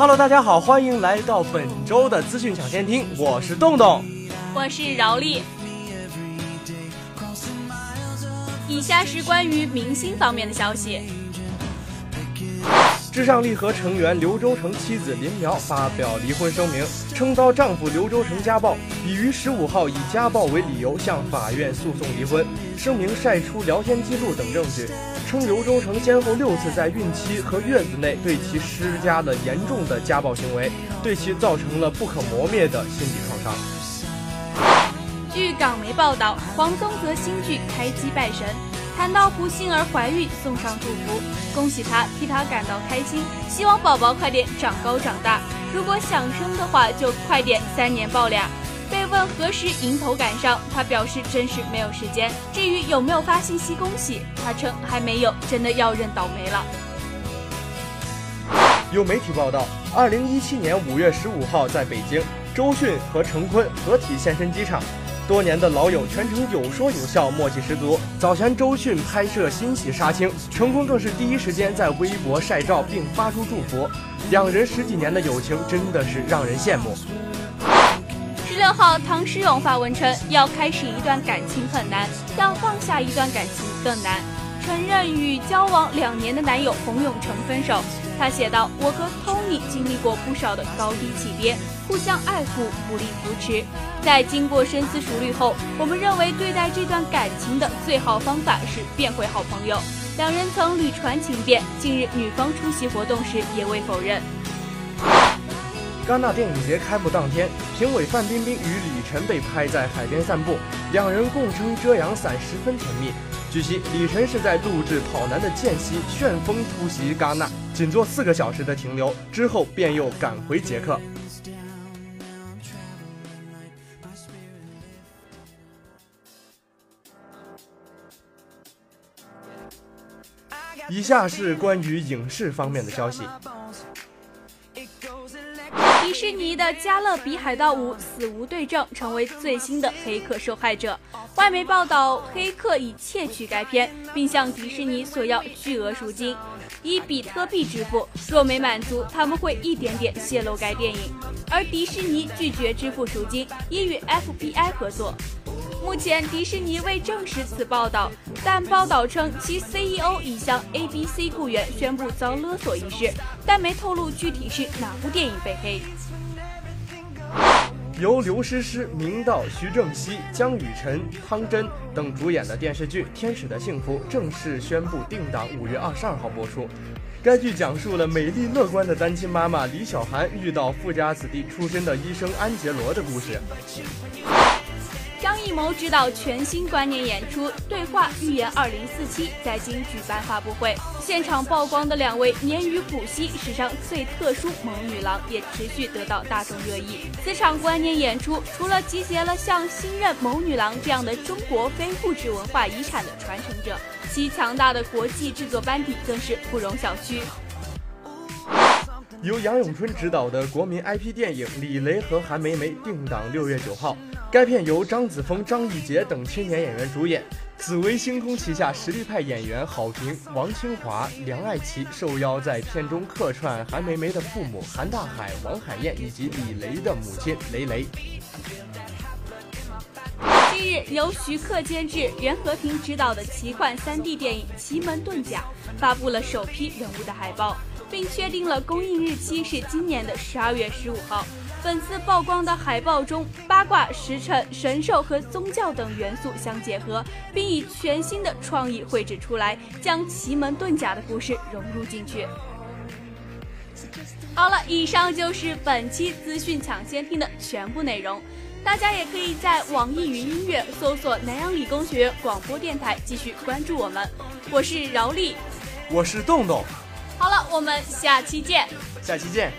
Hello，大家好，欢迎来到本周的资讯抢先听，我是洞洞，我是饶丽。以下是关于明星方面的消息。至上励合成员刘洲成妻子林苗发表离婚声明，称遭丈夫刘洲成家暴，已于十五号以家暴为理由向法院诉讼离婚。声明晒出聊天记录等证据，称刘洲成先后六次在孕期和月子内对其施加了严重的家暴行为，对其造成了不可磨灭的心理创伤。据港媒报道，黄宗泽新剧开机拜神。谈到胡杏儿怀孕，送上祝福，恭喜她，替她感到开心，希望宝宝快点长高长大。如果想生的话，就快点三年抱俩。被问何时迎头赶上，他表示真是没有时间。至于有没有发信息恭喜，他称还没有，真的要认倒霉了。有媒体报道，二零一七年五月十五号，在北京，周迅和陈坤合体现身机场。多年的老友全程有说有笑，默契十足。早前周迅拍摄新戏杀青，成功更是第一时间在微博晒照并发出祝福。两人十几年的友情真的是让人羡慕。十六号，唐诗咏发文称，要开始一段感情很难，要放下一段感情更难。承认与交往两年的男友洪永城分手。他写道：“我和 Tony 经历过不少的高低起跌，互相爱护，不离扶持。在经过深思熟虑后，我们认为对待这段感情的最好方法是变回好朋友。两人曾屡传情变，近日女方出席活动时也未否认。”戛纳电影节开幕当天，评委范冰冰与李晨被拍在海边散步，两人共撑遮阳伞，十分甜蜜。据悉，李晨是在录制《跑男》的间隙旋风突袭戛纳，仅做四个小时的停留，之后便又赶回捷克。以下是关于影视方面的消息。迪士尼的《加勒比海盗五：死无对证》成为最新的黑客受害者。外媒报道，黑客已窃取该片，并向迪士尼索要巨额赎金，以比特币支付。若没满足，他们会一点点泄露该电影。而迪士尼拒绝支付赎金，已与 FBI 合作。目前，迪士尼未证实此报道，但报道称其 CEO 已向 ABC 雇员宣布遭勒索一事，但没透露具体是哪部电影被黑。由刘诗诗、明道、徐正熙、江雨晨、汤真等主演的电视剧《天使的幸福》正式宣布定档五月二十二号播出。该剧讲述了美丽乐观的单亲妈妈李小涵遇到富家子弟出身的医生安杰罗的故事。张艺谋执导全新观念演出《对话预言二零四七》在京举办发布会，现场曝光的两位年逾古稀、史上最特殊萌女郎也持续得到大众热议。此场观念演出除了集结了像新任萌女郎这样的中国非物质文化遗产的传承者，其强大的国际制作班底更是不容小觑。由杨永春执导的国民 IP 电影《李雷和韩梅梅》定档六月九号。该片由张子枫、张艺杰等青年演员主演，紫薇星空旗下实力派演员郝平、王清华、梁爱琪受邀在片中客串韩梅梅的父母韩大海、王海燕以及李雷的母亲雷雷。近日，由徐克监制、袁和平执导的奇幻 3D 电影《奇门遁甲》发布了首批人物的海报，并确定了公映日期是今年的十二月十五号。本次曝光的海报中，八卦、时辰、神兽和宗教等元素相结合，并以全新的创意绘制出来，将奇门遁甲的故事融入进去。好了，以上就是本期资讯抢先听的全部内容。大家也可以在网易云音乐搜索南阳理工学院广播电台，继续关注我们。我是饶丽，我是洞洞。好了，我们下期见。下期见。